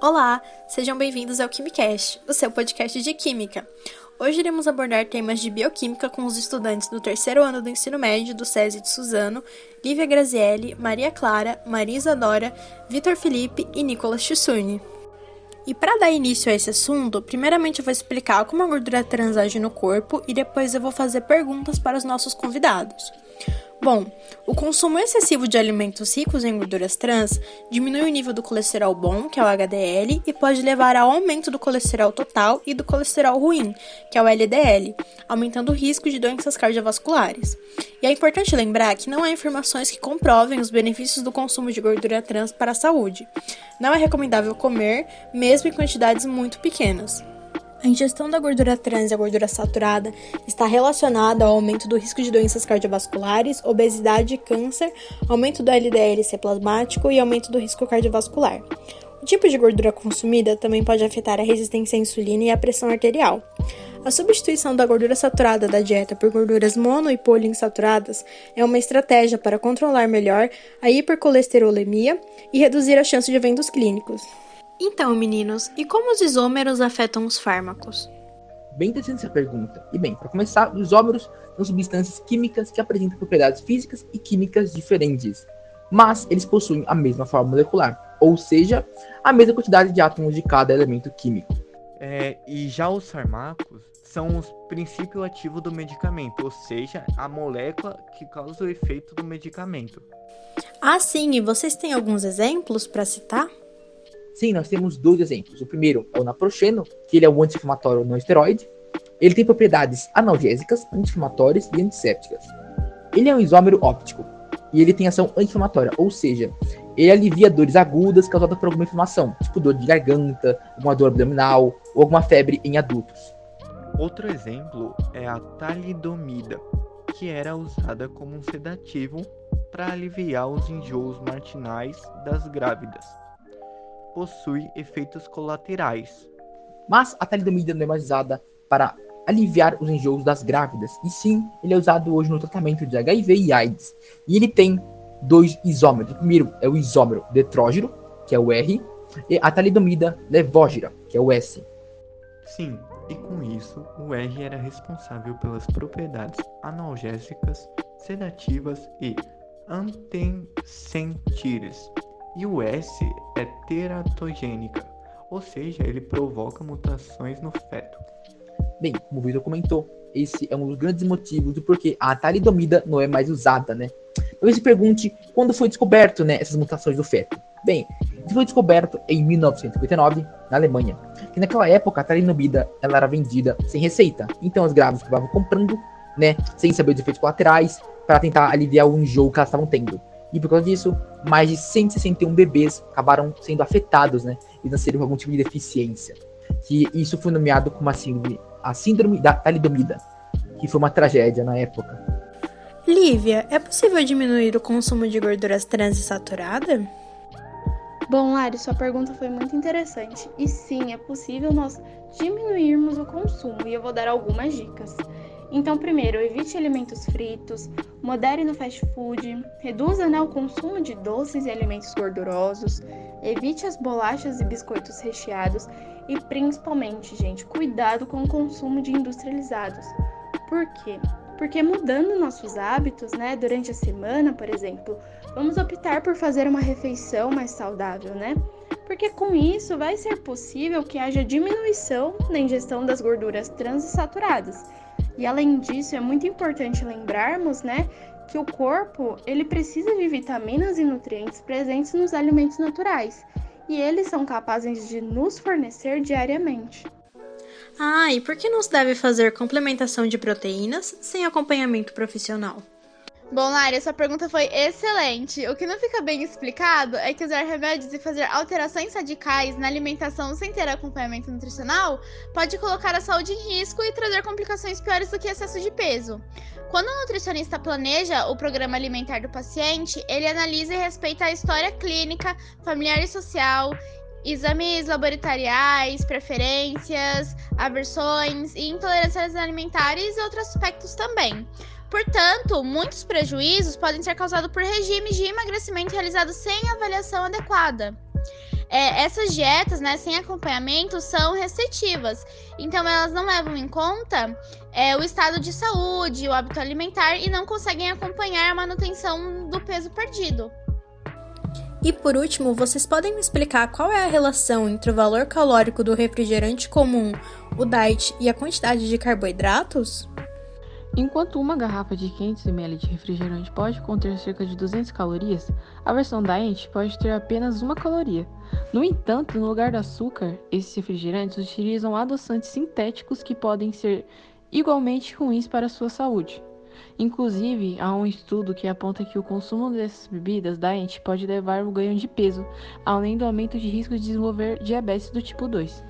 Olá, sejam bem-vindos ao KimiCast, o seu podcast de Química. Hoje iremos abordar temas de bioquímica com os estudantes do terceiro ano do ensino médio do SESI de Suzano, Lívia Grazielli, Maria Clara, Maria Isadora, Vitor Felipe e Nicolas Tissurni. E para dar início a esse assunto, primeiramente eu vou explicar como a gordura trans age no corpo e depois eu vou fazer perguntas para os nossos convidados. Bom, o consumo excessivo de alimentos ricos em gorduras trans diminui o nível do colesterol bom, que é o HDL, e pode levar ao aumento do colesterol total e do colesterol ruim, que é o LDL, aumentando o risco de doenças cardiovasculares. E é importante lembrar que não há informações que comprovem os benefícios do consumo de gordura trans para a saúde. Não é recomendável comer, mesmo em quantidades muito pequenas. A ingestão da gordura trans e a gordura saturada está relacionada ao aumento do risco de doenças cardiovasculares, obesidade, câncer, aumento do LDL-C plasmático e aumento do risco cardiovascular. O tipo de gordura consumida também pode afetar a resistência à insulina e a pressão arterial. A substituição da gordura saturada da dieta por gorduras mono e poliinsaturadas é uma estratégia para controlar melhor a hipercolesterolemia e reduzir a chance de eventos clínicos. Então, meninos, e como os isômeros afetam os fármacos? Bem interessante essa pergunta. E bem, para começar, os isômeros são substâncias químicas que apresentam propriedades físicas e químicas diferentes, mas eles possuem a mesma forma molecular, ou seja, a mesma quantidade de átomos de cada elemento químico. É, e já os fármacos são os princípios ativos do medicamento, ou seja, a molécula que causa o efeito do medicamento. Ah, sim, e vocês têm alguns exemplos para citar? Sim, nós temos dois exemplos. O primeiro é o naproxeno, que ele é um anti-inflamatório não esteroide. Ele tem propriedades analgésicas, anti-inflamatórias e antissépticas. Ele é um isômero óptico e ele tem ação anti-inflamatória, ou seja, ele alivia dores agudas causadas por alguma inflamação, tipo dor de garganta, alguma dor abdominal ou alguma febre em adultos. Outro exemplo é a talidomida, que era usada como um sedativo para aliviar os enjoos matinais das grávidas possui efeitos colaterais. Mas a talidomida não é mais usada para aliviar os enjoos das grávidas, e sim, ele é usado hoje no tratamento de HIV e AIDS. E ele tem dois isômeros. O primeiro é o isômero detrógeno, que é o R, e a talidomida levógira, que é o S. Sim, e com isso, o R era responsável pelas propriedades analgésicas, sedativas e antensentires, e o S é teratogênica, ou seja, ele provoca mutações no feto. Bem, como o Vitor comentou, esse é um dos grandes motivos do porquê a talidomida não é mais usada, né? Talvez se pergunte quando foi descoberto, né, essas mutações do feto. Bem, isso foi descoberto em 1959 na Alemanha. Que naquela época a talidomida ela era vendida sem receita, então as grávidas acabavam comprando, né, sem saber os efeitos colaterais, para tentar aliviar o enjoo que elas estavam tendo. E por causa disso, mais de 161 bebês acabaram sendo afetados, né? E nasceram com algum tipo de deficiência. Que isso foi nomeado como a síndrome, a síndrome da talidomida, que foi uma tragédia na época. Lívia, é possível diminuir o consumo de gorduras trans e saturada? Bom, Lari, sua pergunta foi muito interessante. E sim, é possível nós diminuirmos o consumo e eu vou dar algumas dicas. Então, primeiro, evite alimentos fritos, modere no fast food, reduza né, o consumo de doces e alimentos gordurosos, evite as bolachas e biscoitos recheados e, principalmente, gente, cuidado com o consumo de industrializados. Por quê? Porque mudando nossos hábitos, né, durante a semana, por exemplo, vamos optar por fazer uma refeição mais saudável, né? Porque com isso vai ser possível que haja diminuição na ingestão das gorduras trans e saturadas e além disso, é muito importante lembrarmos, né, que o corpo, ele precisa de vitaminas e nutrientes presentes nos alimentos naturais, e eles são capazes de nos fornecer diariamente. Ah, e por que não se deve fazer complementação de proteínas sem acompanhamento profissional? Bom, Lari, essa pergunta foi excelente. O que não fica bem explicado é que usar remédios e fazer alterações radicais na alimentação sem ter acompanhamento nutricional pode colocar a saúde em risco e trazer complicações piores do que excesso de peso. Quando o nutricionista planeja o programa alimentar do paciente, ele analisa e respeita a história clínica, familiar e social, exames laboratoriais, preferências, aversões e intolerâncias alimentares e outros aspectos também. Portanto, muitos prejuízos podem ser causados por regimes de emagrecimento realizados sem avaliação adequada. é, essas dietas, né, sem acompanhamento, são restritivas. Então, elas não levam em conta é, o estado de saúde, o hábito alimentar e não conseguem acompanhar a manutenção do peso perdido. E por último, vocês podem me explicar qual é a relação entre o valor calórico do refrigerante comum, o diet e a quantidade de carboidratos? Enquanto uma garrafa de 500 ml de refrigerante pode conter cerca de 200 calorias, a versão diet pode ter apenas uma caloria. No entanto, no lugar do açúcar, esses refrigerantes utilizam adoçantes sintéticos que podem ser igualmente ruins para a sua saúde. Inclusive, há um estudo que aponta que o consumo dessas bebidas diet pode levar ao ganho de peso, além do aumento de risco de desenvolver diabetes do tipo 2.